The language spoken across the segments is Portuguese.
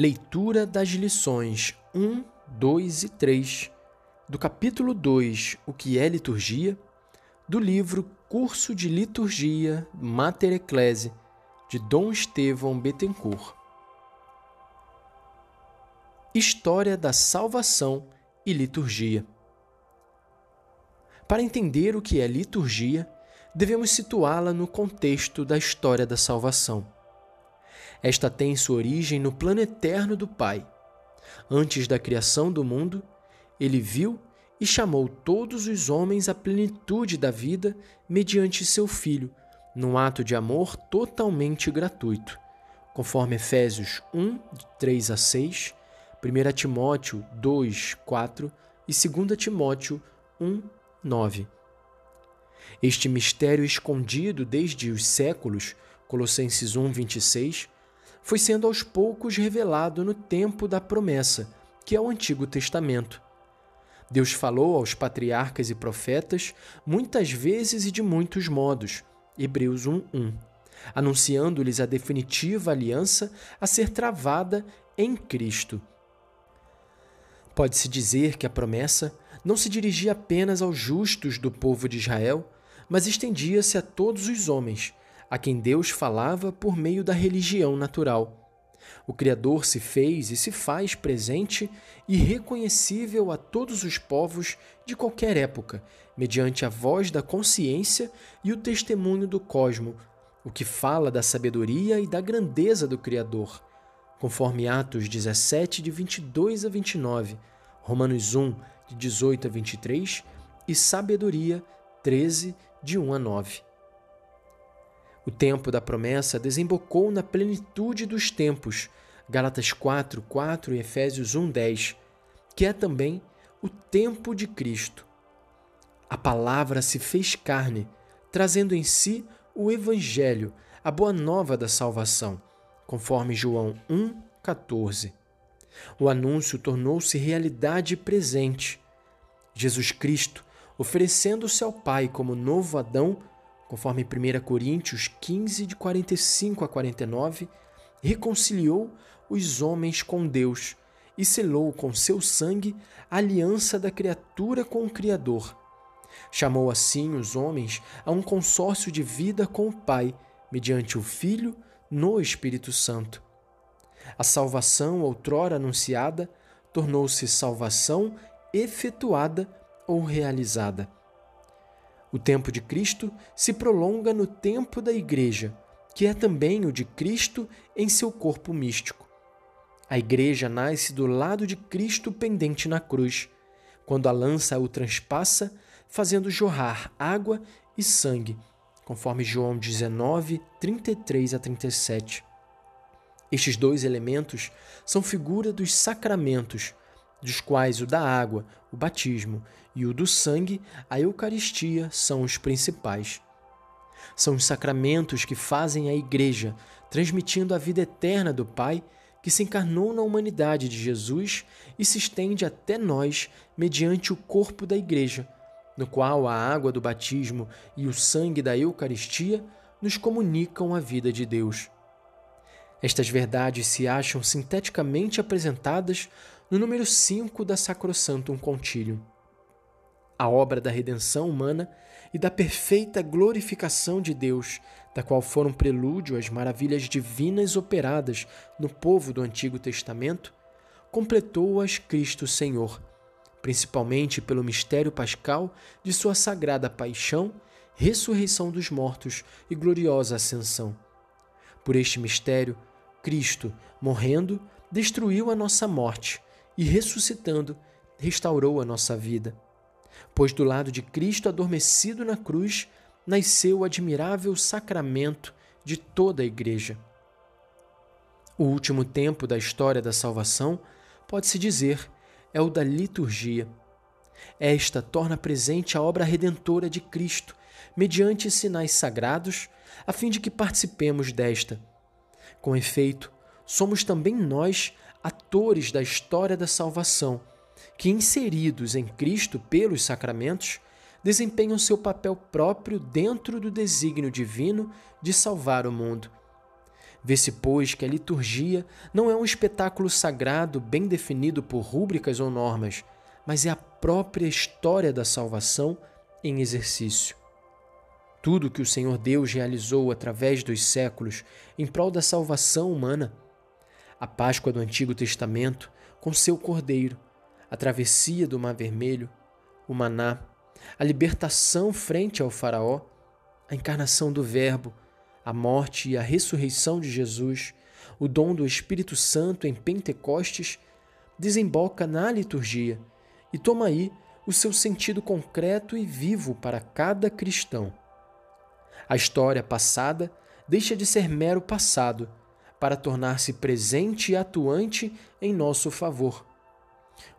Leitura das lições 1, 2 e 3 do capítulo 2, O que é liturgia, do livro Curso de Liturgia Mater Ecclesi, de Dom Estevão Bettencourt. História da salvação e liturgia. Para entender o que é liturgia, devemos situá-la no contexto da história da salvação. Esta tem sua origem no plano eterno do Pai. Antes da criação do mundo, ele viu e chamou todos os homens à plenitude da vida mediante seu Filho, num ato de amor totalmente gratuito, conforme Efésios 1, 3 a 6, 1 Timóteo 2, 4 e 2 Timóteo 1, 9. Este mistério escondido desde os séculos, Colossenses 1, 26, foi sendo aos poucos revelado no tempo da promessa, que é o Antigo Testamento. Deus falou aos patriarcas e profetas muitas vezes e de muitos modos. Hebreus 1:1, anunciando-lhes a definitiva aliança a ser travada em Cristo. Pode-se dizer que a promessa não se dirigia apenas aos justos do povo de Israel, mas estendia-se a todos os homens, a quem Deus falava por meio da religião natural. O Criador se fez e se faz presente e reconhecível a todos os povos de qualquer época, mediante a voz da consciência e o testemunho do cosmo, o que fala da sabedoria e da grandeza do Criador, conforme Atos 17, de 22 a 29, Romanos 1, de 18 a 23 e Sabedoria 13, de 1 a 9. O tempo da promessa desembocou na plenitude dos tempos, Gálatas 4, 4 e Efésios 1, 10, que é também o tempo de Cristo. A palavra se fez carne, trazendo em si o Evangelho, a boa nova da salvação, conforme João 1, 14. O anúncio tornou-se realidade presente. Jesus Cristo, oferecendo-se ao Pai como novo Adão, conforme 1 Coríntios 15, de 45 a 49, reconciliou os homens com Deus e selou com seu sangue a aliança da criatura com o Criador. Chamou assim os homens a um consórcio de vida com o Pai, mediante o Filho, no Espírito Santo. A salvação, outrora anunciada, tornou-se salvação efetuada ou realizada. O tempo de Cristo se prolonga no tempo da Igreja, que é também o de Cristo em seu corpo místico. A Igreja nasce do lado de Cristo pendente na cruz, quando a lança o transpassa, fazendo jorrar água e sangue, conforme João 19, 33 a 37. Estes dois elementos são figura dos sacramentos, dos quais o da água, o batismo, e o do sangue, a Eucaristia, são os principais. São os sacramentos que fazem a Igreja, transmitindo a vida eterna do Pai, que se encarnou na humanidade de Jesus e se estende até nós mediante o corpo da Igreja, no qual a água do batismo e o sangue da Eucaristia nos comunicam a vida de Deus. Estas verdades se acham sinteticamente apresentadas no número 5 da Sacrosantum Concilium. A obra da redenção humana e da perfeita glorificação de Deus, da qual foram prelúdio as maravilhas divinas operadas no povo do Antigo Testamento, completou-as Cristo Senhor, principalmente pelo mistério pascal de sua sagrada paixão, ressurreição dos mortos e gloriosa ascensão. Por este mistério, Cristo, morrendo, destruiu a nossa morte e ressuscitando, restaurou a nossa vida. Pois do lado de Cristo adormecido na cruz, nasceu o admirável sacramento de toda a Igreja. O último tempo da história da salvação, pode-se dizer, é o da liturgia. Esta torna presente a obra redentora de Cristo, mediante sinais sagrados, a fim de que participemos desta. Com efeito, somos também nós atores da história da salvação, que, inseridos em Cristo pelos sacramentos, desempenham seu papel próprio dentro do desígnio divino de salvar o mundo. Vê-se, pois, que a liturgia não é um espetáculo sagrado bem definido por rúbricas ou normas, mas é a própria história da salvação em exercício. Tudo que o Senhor Deus realizou através dos séculos em prol da salvação humana, a Páscoa do Antigo Testamento com seu cordeiro, a travessia do Mar Vermelho, o maná, a libertação frente ao Faraó, a encarnação do Verbo, a morte e a ressurreição de Jesus, o dom do Espírito Santo em Pentecostes, desemboca na liturgia e toma aí o seu sentido concreto e vivo para cada cristão. A história passada deixa de ser mero passado para tornar-se presente e atuante em nosso favor.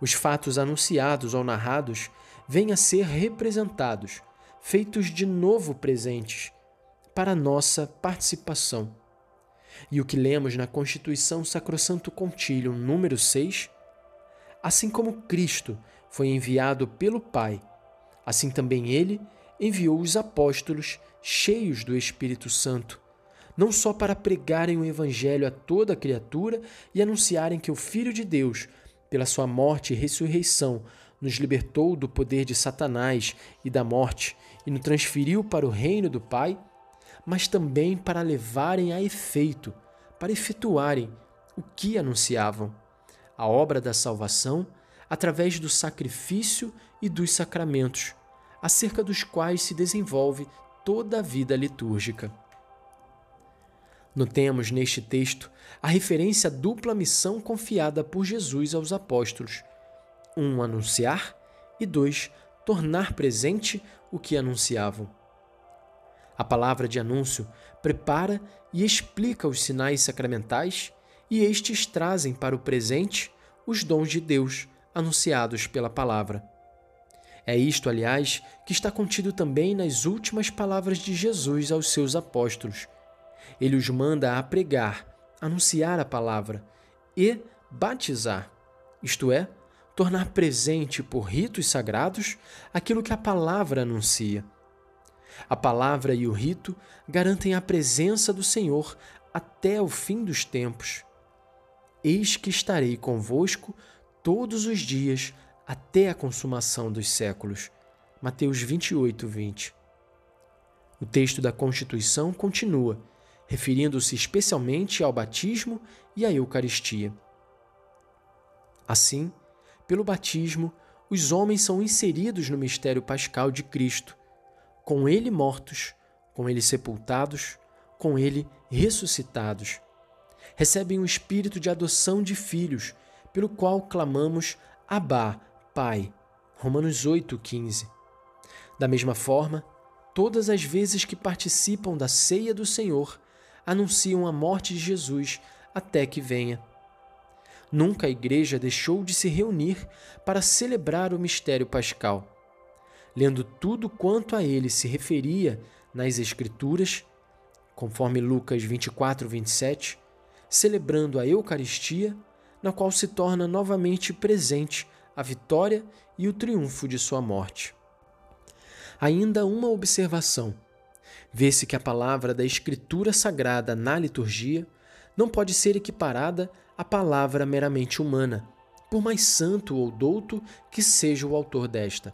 Os fatos anunciados ou narrados vêm a ser representados, feitos de novo presentes, para nossa participação. E o que lemos na Constituição Sacrosanto Contílio número 6, assim como Cristo foi enviado pelo Pai, assim também ele enviou os apóstolos cheios do Espírito Santo, não só para pregarem o Evangelho a toda criatura e anunciarem que o Filho de Deus, pela sua morte e ressurreição, nos libertou do poder de Satanás e da morte e nos transferiu para o reino do Pai, mas também para levarem a efeito, para efetuarem o que anunciavam, a obra da salvação através do sacrifício e dos sacramentos, acerca dos quais se desenvolve toda a vida litúrgica. Notemos neste texto a referência à dupla missão confiada por Jesus aos apóstolos: um, anunciar, e dois, tornar presente o que anunciavam. A palavra de anúncio prepara e explica os sinais sacramentais, e estes trazem para o presente os dons de Deus anunciados pela palavra. É isto, aliás, que está contido também nas últimas palavras de Jesus aos seus apóstolos. Ele os manda a pregar, anunciar a palavra e batizar, isto é, tornar presente por ritos sagrados aquilo que a palavra anuncia. A palavra e o rito garantem a presença do Senhor até o fim dos tempos. Eis que estarei convosco todos os dias até a consumação dos séculos. Mateus 28, 20. O texto da Constituição continua, referindo-se especialmente ao batismo e à Eucaristia. Assim, pelo batismo, os homens são inseridos no mistério pascal de Cristo, com ele mortos, com ele sepultados, com ele ressuscitados. Recebem o espírito de adoção de filhos pelo qual clamamos Abá, Pai. Romanos 8:15. Da mesma forma, todas as vezes que participam da ceia do Senhor, anunciam a morte de Jesus até que venha. Nunca a igreja deixou de se reunir para celebrar o mistério pascal. Lendo tudo quanto a ele se referia nas Escrituras, conforme Lucas 24, 27, celebrando a Eucaristia, na qual se torna novamente presente a vitória e o triunfo de sua morte. Ainda uma observação. Vê-se que a palavra da Escritura Sagrada na liturgia não pode ser equiparada à palavra meramente humana, por mais santo ou douto que seja o autor desta.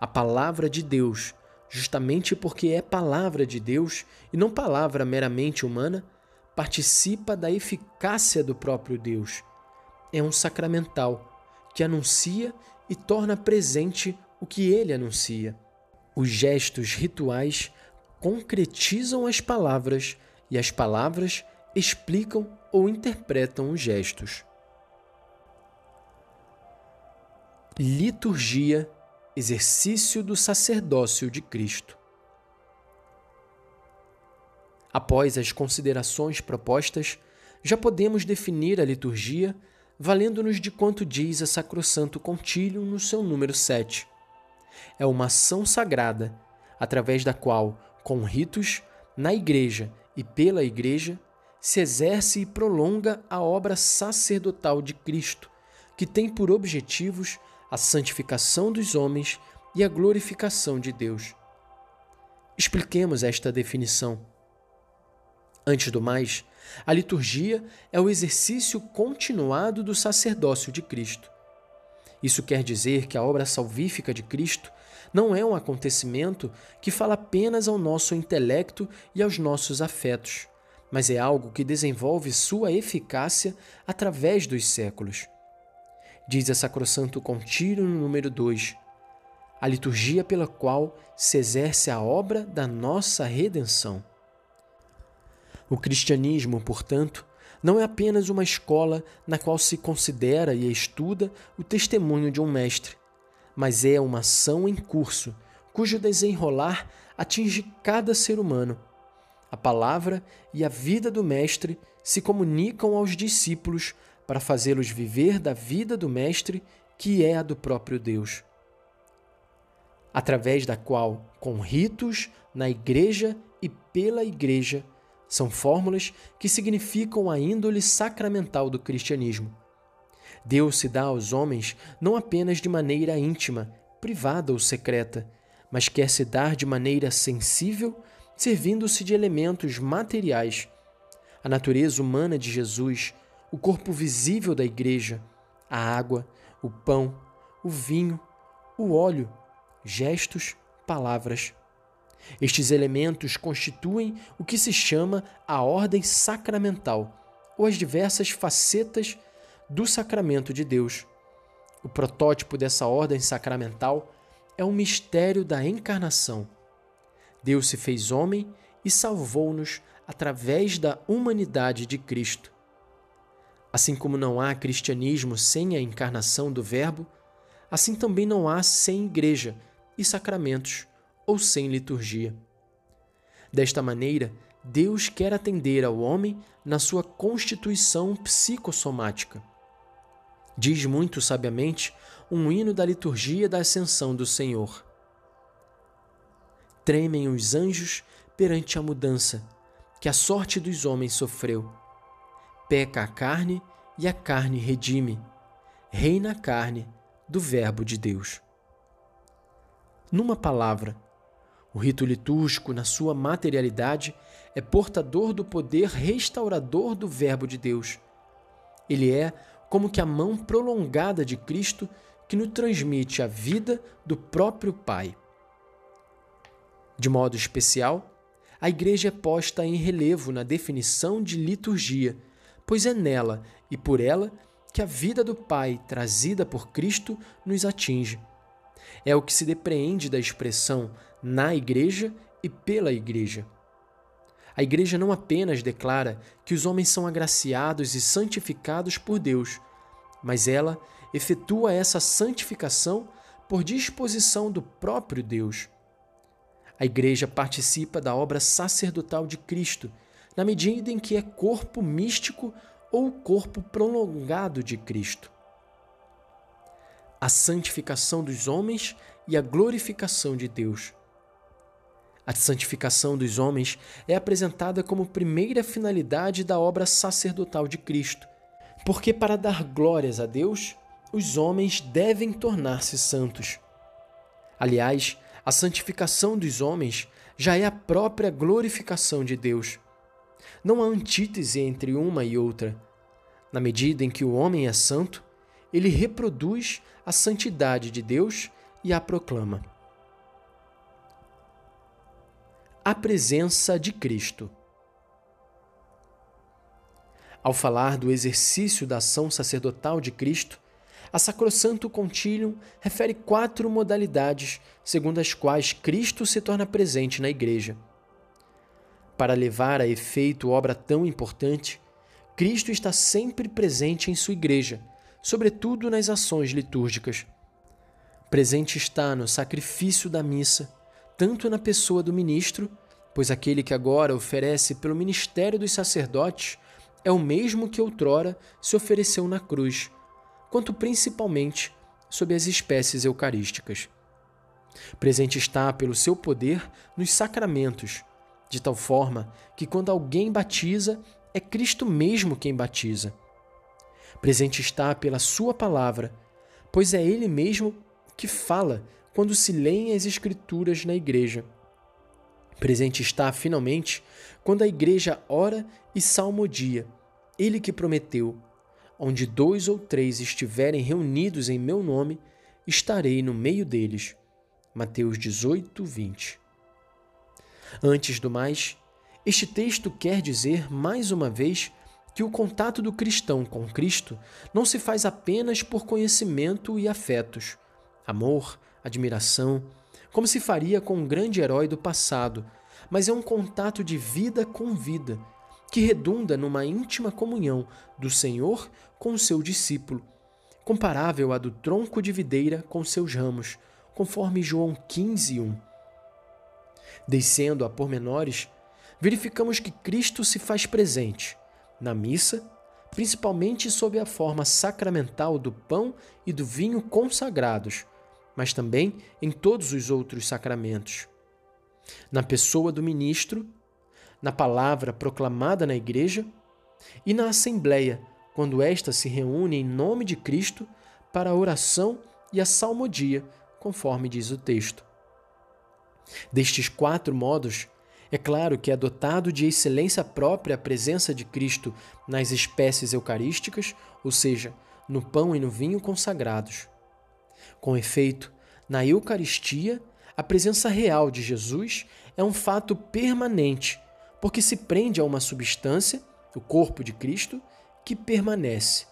A palavra de Deus, justamente porque é palavra de Deus e não palavra meramente humana, participa da eficácia do próprio Deus é um sacramental que anuncia e torna presente o que ele anuncia. Os gestos rituais concretizam as palavras e as palavras explicam ou interpretam os gestos. Liturgia exercício do sacerdócio de Cristo. Após as considerações propostas, já podemos definir a liturgia valendo-nos de quanto diz a Sacrosanto Contílio no seu número 7. É uma ação sagrada, através da qual, com ritos, na Igreja e pela Igreja, se exerce e prolonga a obra sacerdotal de Cristo, que tem por objetivos a santificação dos homens e a glorificação de Deus. Expliquemos esta definição. Antes do mais, a liturgia é o exercício continuado do sacerdócio de Cristo. Isso quer dizer que a obra salvífica de Cristo não é um acontecimento que fala apenas ao nosso intelecto e aos nossos afetos, mas é algo que desenvolve sua eficácia através dos séculos. Diz a Sacrosanto Contínuo número 2, a liturgia pela qual se exerce a obra da nossa redenção. O cristianismo, portanto, não é apenas uma escola na qual se considera e estuda o testemunho de um mestre, mas é uma ação em curso, cujo desenrolar atinge cada ser humano. A palavra e a vida do Mestre se comunicam aos discípulos para fazê-los viver da vida do Mestre, que é a do próprio Deus. Através da qual, com ritos, na igreja e pela igreja, são fórmulas que significam a índole sacramental do cristianismo. Deus se dá aos homens não apenas de maneira íntima, privada ou secreta, mas quer se dar de maneira sensível, servindo-se de elementos materiais. A natureza humana de Jesus, o corpo visível da igreja, a água, o pão, o vinho, o óleo, gestos, palavras. Estes elementos constituem o que se chama a ordem sacramental, ou as diversas facetas do sacramento de Deus. O protótipo dessa ordem sacramental é o mistério da encarnação. Deus se fez homem e salvou-nos através da humanidade de Cristo. Assim como não há cristianismo sem a encarnação do Verbo, assim também não há sem igreja e sacramentos ou sem liturgia. Desta maneira, Deus quer atender ao homem na sua constituição psicossomática. Diz muito sabiamente um hino da liturgia da Ascensão do Senhor. Tremem os anjos perante a mudança que a sorte dos homens sofreu. Peca a carne e a carne redime. Reina a carne do Verbo de Deus. Numa palavra, o rito litúrgico, na sua materialidade, é portador do poder restaurador do Verbo de Deus. Ele é como que a mão prolongada de Cristo que nos transmite a vida do próprio Pai. De modo especial, a Igreja é posta em relevo na definição de liturgia, pois é nela e por ela que a vida do Pai, trazida por Cristo, nos atinge. É o que se depreende da expressão na igreja e pela igreja. A igreja não apenas declara que os homens são agraciados e santificados por Deus, mas ela efetua essa santificação por disposição do próprio Deus. A igreja participa da obra sacerdotal de Cristo, na medida em que é corpo místico ou corpo prolongado de Cristo. A santificação dos homens e a glorificação de Deus. A santificação dos homens é apresentada como primeira finalidade da obra sacerdotal de Cristo, porque para dar glórias a Deus, os homens devem tornar-se santos. Aliás, a santificação dos homens já é a própria glorificação de Deus. Não há antítese entre uma e outra. Na medida em que o homem é santo, ele reproduz a santidade de Deus e a proclama. A presença de Cristo. Ao falar do exercício da ação sacerdotal de Cristo, a Sacrosanto Concilium refere quatro modalidades segundo as quais Cristo se torna presente na Igreja. Para levar a efeito obra tão importante, Cristo está sempre presente em sua Igreja, sobretudo nas ações litúrgicas. Presente está no sacrifício da missa, tanto na pessoa do ministro, pois aquele que agora oferece pelo ministério dos sacerdotes é o mesmo que outrora se ofereceu na cruz, quanto principalmente sob as espécies eucarísticas. Presente está pelo seu poder nos sacramentos, de tal forma que quando alguém batiza, é Cristo mesmo quem batiza. Presente está pela sua palavra, pois é ele mesmo que fala quando se leem as Escrituras na igreja. Presente está, finalmente, quando a igreja ora e salmodia, ele que prometeu: onde dois ou três estiverem reunidos em meu nome, estarei no meio deles. Mateus 18, 20. Antes do mais, este texto quer dizer, mais uma vez, que o contato do cristão com Cristo não se faz apenas por conhecimento e afetos, amor, admiração, como se faria com um grande herói do passado, mas é um contato de vida com vida, que redunda numa íntima comunhão do Senhor com o seu discípulo, comparável à do tronco de videira com seus ramos, conforme João 15, 1. Descendo a pormenores, verificamos que Cristo se faz presente na missa, principalmente sob a forma sacramental do pão e do vinho consagrados, mas também em todos os outros sacramentos. Na pessoa do ministro, na palavra proclamada na igreja e na assembleia, quando esta se reúne em nome de Cristo para a oração e a salmodia, conforme diz o texto. Destes quatro modos, é claro que é dotado de excelência própria a presença de Cristo nas espécies eucarísticas, ou seja, no pão e no vinho consagrados. Com efeito, na Eucaristia, a presença real de Jesus é um fato permanente porque se prende a uma substância, o corpo de Cristo, que permanece.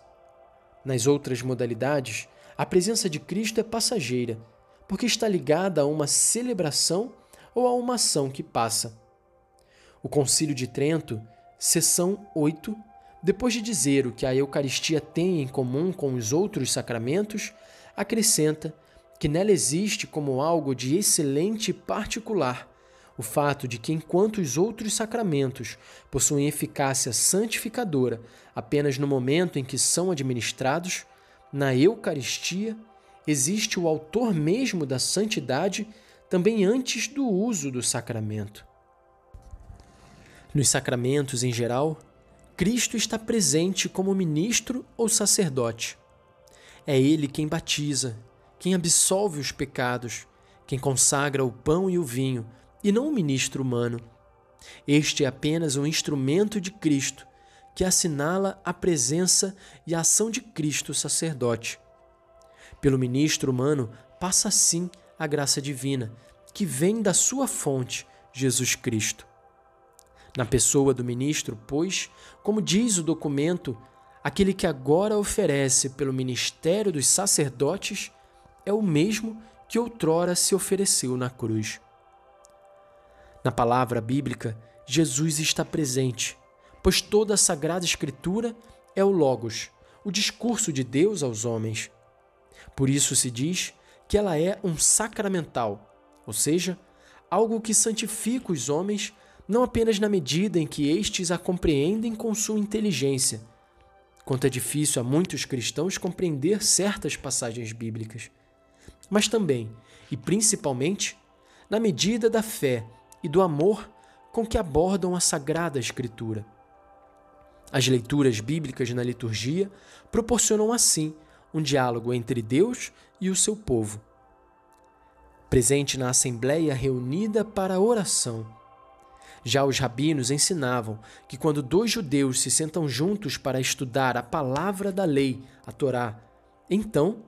Nas outras modalidades, a presença de Cristo é passageira, porque está ligada a uma celebração ou a uma ação que passa. O Concílio de Trento, seção 8, depois de dizer o que a Eucaristia tem em comum com os outros sacramentos, acrescenta que nela existe como algo de excelente particular o fato de que, enquanto os outros sacramentos possuem eficácia santificadora apenas no momento em que são administrados, na Eucaristia existe o autor mesmo da santidade também antes do uso do sacramento. Nos sacramentos em geral, Cristo está presente como ministro ou sacerdote. É Ele quem batiza, quem absolve os pecados, quem consagra o pão e o vinho e não um ministro humano. Este é apenas um instrumento de Cristo que assinala a presença e a ação de Cristo sacerdote. Pelo ministro humano passa sim a graça divina, que vem da sua fonte, Jesus Cristo. Na pessoa do ministro, pois, como diz o documento, aquele que agora oferece pelo ministério dos sacerdotes é o mesmo que outrora se ofereceu na cruz. Na palavra bíblica, Jesus está presente, pois toda a Sagrada Escritura é o Logos, o discurso de Deus aos homens. Por isso se diz que ela é um sacramental, ou seja, algo que santifica os homens não apenas na medida em que estes a compreendem com sua inteligência, quanto é difícil a muitos cristãos compreender certas passagens bíblicas, mas também, e principalmente, na medida da fé e do amor com que abordam a Sagrada Escritura. As leituras bíblicas na liturgia proporcionam assim um diálogo entre Deus e o seu povo. Presente na assembleia reunida para a oração. Já os rabinos ensinavam que quando dois judeus se sentam juntos para estudar a palavra da lei, a Torá, então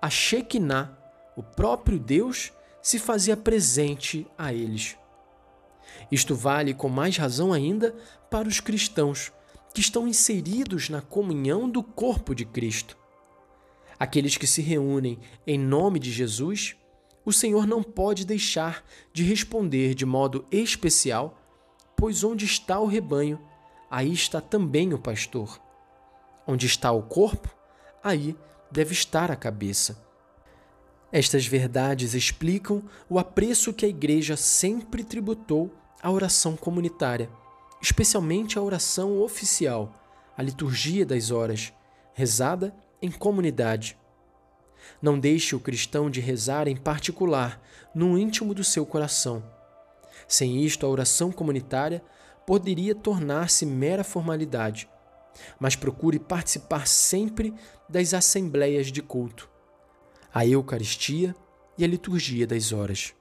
a Shekinah, o próprio Deus, se fazia presente a eles. Isto vale com mais razão ainda para os cristãos que estão inseridos na comunhão do corpo de Cristo. Aqueles que se reúnem em nome de Jesus, o Senhor não pode deixar de responder de modo especial, pois onde está o rebanho, aí está também o pastor. Onde está o corpo, aí deve estar a cabeça. Estas verdades explicam o apreço que a Igreja sempre tributou à oração comunitária, especialmente a oração oficial, a liturgia das horas, rezada em comunidade. Não deixe o cristão de rezar em particular, no íntimo do seu coração. Sem isto, a oração comunitária poderia tornar-se mera formalidade, mas procure participar sempre das assembleias de culto a Eucaristia e a liturgia das horas.